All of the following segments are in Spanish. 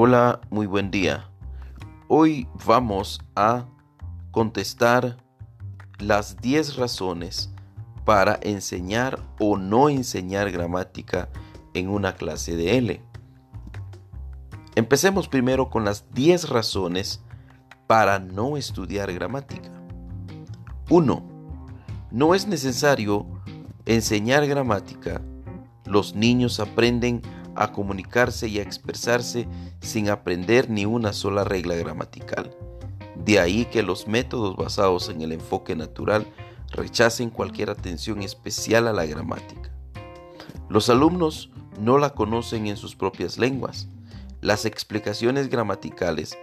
Hola, muy buen día. Hoy vamos a contestar las 10 razones para enseñar o no enseñar gramática en una clase de L. Empecemos primero con las 10 razones para no estudiar gramática. 1. No es necesario enseñar gramática. Los niños aprenden a comunicarse y a expresarse sin aprender ni una sola regla gramatical. De ahí que los métodos basados en el enfoque natural rechacen cualquier atención especial a la gramática. Los alumnos no la conocen en sus propias lenguas. Las explicaciones gramaticales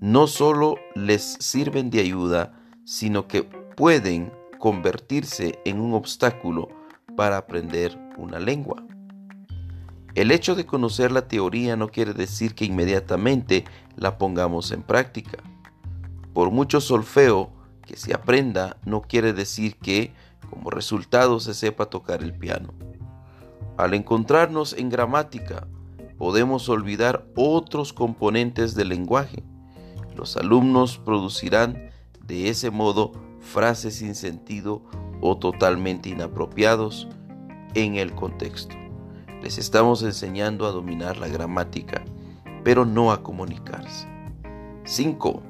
no solo les sirven de ayuda, sino que pueden convertirse en un obstáculo para aprender una lengua. El hecho de conocer la teoría no quiere decir que inmediatamente la pongamos en práctica. Por mucho solfeo que se aprenda, no quiere decir que, como resultado, se sepa tocar el piano. Al encontrarnos en gramática, podemos olvidar otros componentes del lenguaje. Los alumnos producirán de ese modo frases sin sentido o totalmente inapropiados en el contexto. Les estamos enseñando a dominar la gramática, pero no a comunicarse. 5.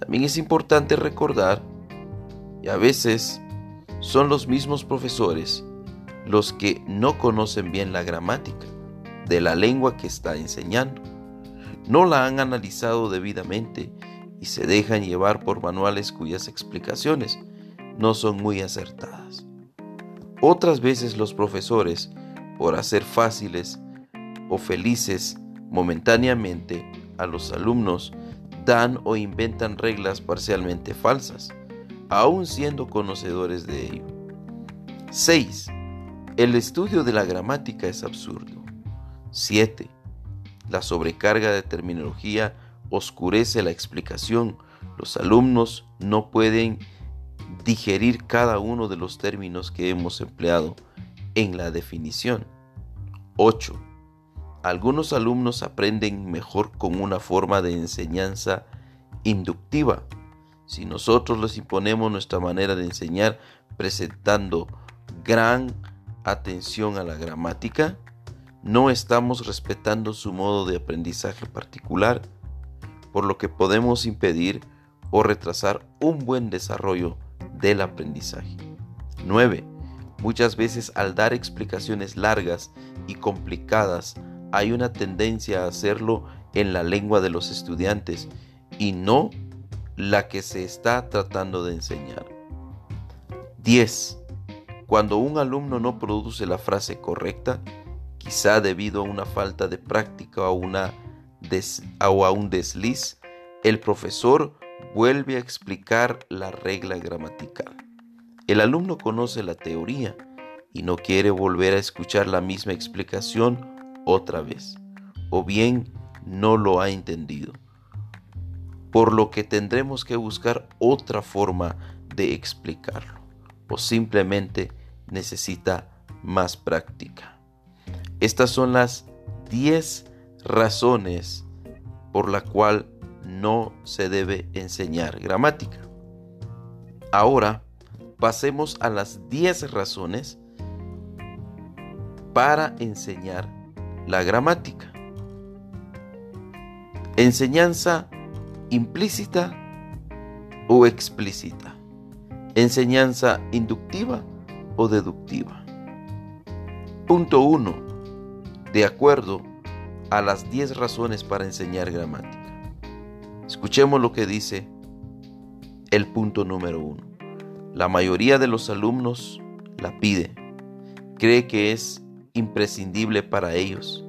También es importante recordar, y a veces son los mismos profesores los que no conocen bien la gramática de la lengua que está enseñando. No la han analizado debidamente y se dejan llevar por manuales cuyas explicaciones no son muy acertadas. Otras veces los profesores por hacer fáciles o felices momentáneamente a los alumnos, dan o inventan reglas parcialmente falsas, aun siendo conocedores de ello. 6. El estudio de la gramática es absurdo. 7. La sobrecarga de terminología oscurece la explicación. Los alumnos no pueden digerir cada uno de los términos que hemos empleado en la definición. 8. Algunos alumnos aprenden mejor con una forma de enseñanza inductiva. Si nosotros les imponemos nuestra manera de enseñar presentando gran atención a la gramática, no estamos respetando su modo de aprendizaje particular, por lo que podemos impedir o retrasar un buen desarrollo del aprendizaje. 9. Muchas veces al dar explicaciones largas y complicadas hay una tendencia a hacerlo en la lengua de los estudiantes y no la que se está tratando de enseñar. 10. Cuando un alumno no produce la frase correcta, quizá debido a una falta de práctica o, o a un desliz, el profesor vuelve a explicar la regla gramatical. El alumno conoce la teoría y no quiere volver a escuchar la misma explicación otra vez, o bien no lo ha entendido, por lo que tendremos que buscar otra forma de explicarlo, o simplemente necesita más práctica. Estas son las 10 razones por la cual no se debe enseñar gramática. Ahora, pasemos a las 10 razones para enseñar la gramática. Enseñanza implícita o explícita. Enseñanza inductiva o deductiva. Punto 1. De acuerdo a las 10 razones para enseñar gramática. Escuchemos lo que dice el punto número 1. La mayoría de los alumnos la pide, cree que es imprescindible para ellos.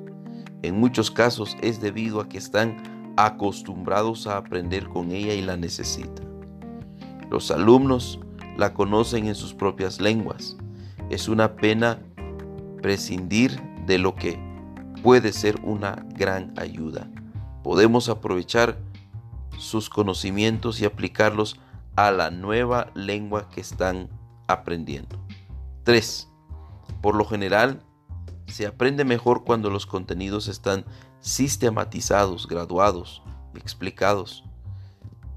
En muchos casos es debido a que están acostumbrados a aprender con ella y la necesitan. Los alumnos la conocen en sus propias lenguas. Es una pena prescindir de lo que puede ser una gran ayuda. Podemos aprovechar sus conocimientos y aplicarlos a la nueva lengua que están aprendiendo. 3. Por lo general, se aprende mejor cuando los contenidos están sistematizados, graduados, explicados.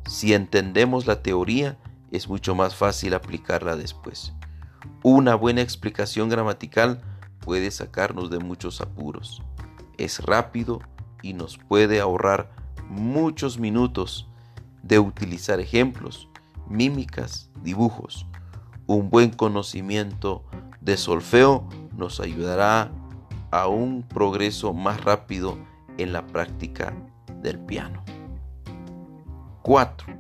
Si entendemos la teoría, es mucho más fácil aplicarla después. Una buena explicación gramatical puede sacarnos de muchos apuros. Es rápido y nos puede ahorrar muchos minutos de utilizar ejemplos, mímicas, dibujos. Un buen conocimiento de solfeo nos ayudará a un progreso más rápido en la práctica del piano. 4.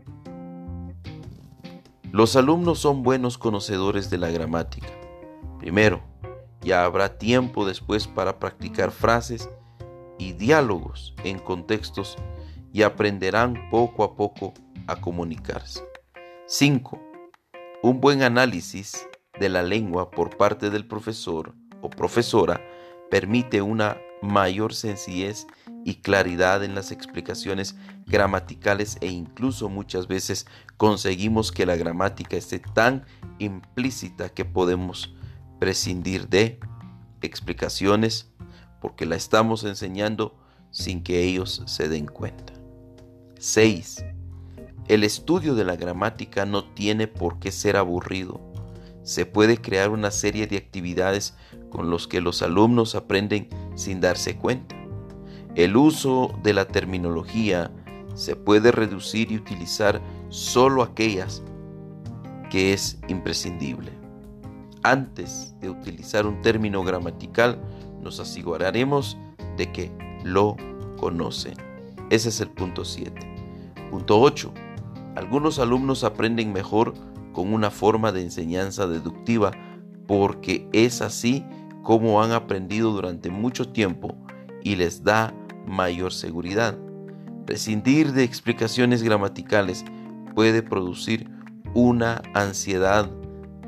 Los alumnos son buenos conocedores de la gramática. Primero, ya habrá tiempo después para practicar frases y diálogos en contextos y aprenderán poco a poco a comunicarse. 5. Un buen análisis de la lengua por parte del profesor o profesora permite una mayor sencillez y claridad en las explicaciones gramaticales e incluso muchas veces conseguimos que la gramática esté tan implícita que podemos prescindir de explicaciones porque la estamos enseñando sin que ellos se den cuenta. 6. El estudio de la gramática no tiene por qué ser aburrido. Se puede crear una serie de actividades con los que los alumnos aprenden sin darse cuenta. El uso de la terminología se puede reducir y utilizar solo aquellas que es imprescindible. Antes de utilizar un término gramatical, nos aseguraremos de que lo conocen. Ese es el punto 7. Punto 8. Algunos alumnos aprenden mejor con una forma de enseñanza deductiva porque es así como han aprendido durante mucho tiempo y les da mayor seguridad. Prescindir de explicaciones gramaticales puede producir una ansiedad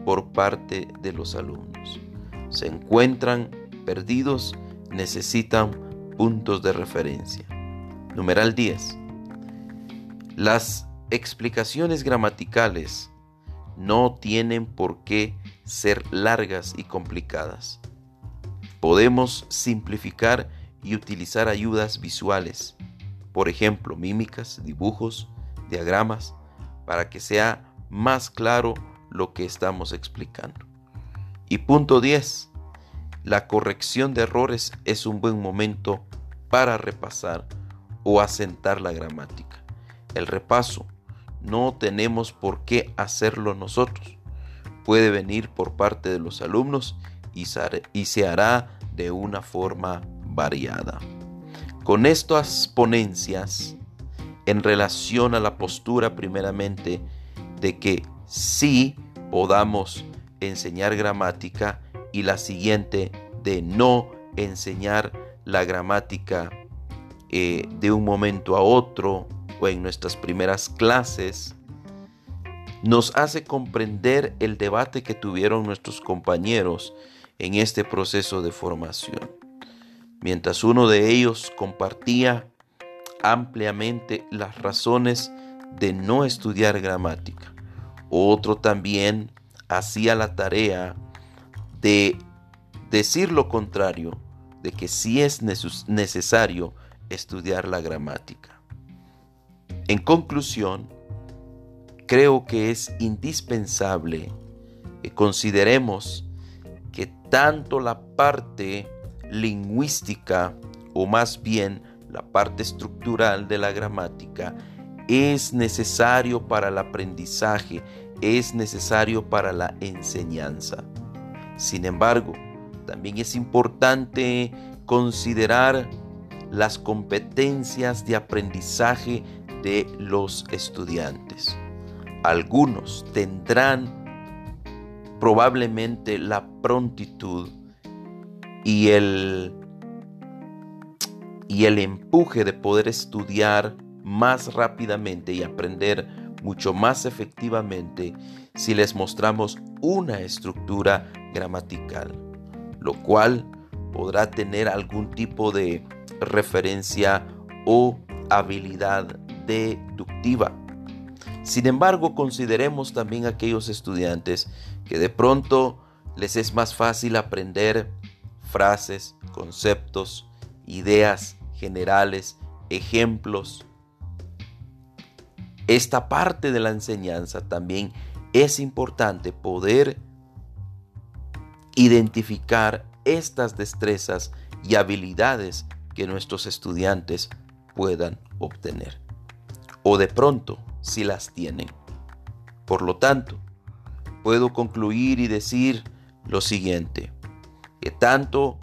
por parte de los alumnos. Se encuentran perdidos, necesitan puntos de referencia. Numeral 10. Las explicaciones gramaticales no tienen por qué ser largas y complicadas. Podemos simplificar y utilizar ayudas visuales por ejemplo, mímicas, dibujos, diagramas, para que sea más claro lo que estamos explicando. Y punto 10. La corrección de errores es un buen momento para repasar o asentar la gramática. El repaso no tenemos por qué hacerlo nosotros. Puede venir por parte de los alumnos y se hará de una forma variada. Con estas ponencias, en relación a la postura primeramente de que sí podamos enseñar gramática y la siguiente de no enseñar la gramática eh, de un momento a otro o en nuestras primeras clases, nos hace comprender el debate que tuvieron nuestros compañeros en este proceso de formación mientras uno de ellos compartía ampliamente las razones de no estudiar gramática. Otro también hacía la tarea de decir lo contrario, de que sí es necesario estudiar la gramática. En conclusión, creo que es indispensable que consideremos que tanto la parte lingüística o más bien la parte estructural de la gramática es necesario para el aprendizaje, es necesario para la enseñanza. Sin embargo, también es importante considerar las competencias de aprendizaje de los estudiantes. Algunos tendrán probablemente la prontitud y el, y el empuje de poder estudiar más rápidamente y aprender mucho más efectivamente si les mostramos una estructura gramatical, lo cual podrá tener algún tipo de referencia o habilidad deductiva. Sin embargo, consideremos también aquellos estudiantes que de pronto les es más fácil aprender frases, conceptos, ideas generales, ejemplos. Esta parte de la enseñanza también es importante poder identificar estas destrezas y habilidades que nuestros estudiantes puedan obtener. O de pronto, si las tienen. Por lo tanto, puedo concluir y decir lo siguiente, que tanto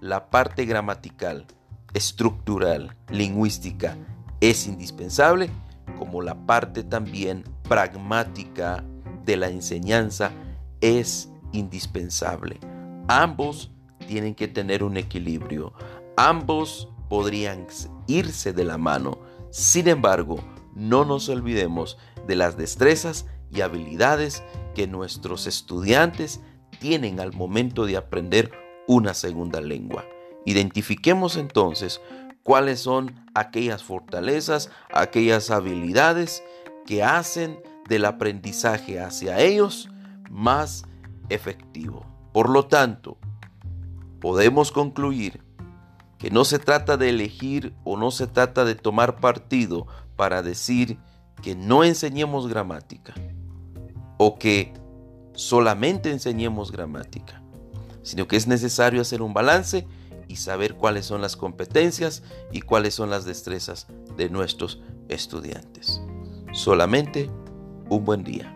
la parte gramatical, estructural, lingüística es indispensable, como la parte también pragmática de la enseñanza es indispensable. Ambos tienen que tener un equilibrio. Ambos podrían irse de la mano. Sin embargo, no nos olvidemos de las destrezas y habilidades que nuestros estudiantes tienen al momento de aprender una segunda lengua. Identifiquemos entonces cuáles son aquellas fortalezas, aquellas habilidades que hacen del aprendizaje hacia ellos más efectivo. Por lo tanto, podemos concluir que no se trata de elegir o no se trata de tomar partido para decir que no enseñemos gramática o que solamente enseñemos gramática, sino que es necesario hacer un balance y saber cuáles son las competencias y cuáles son las destrezas de nuestros estudiantes. Solamente un buen día.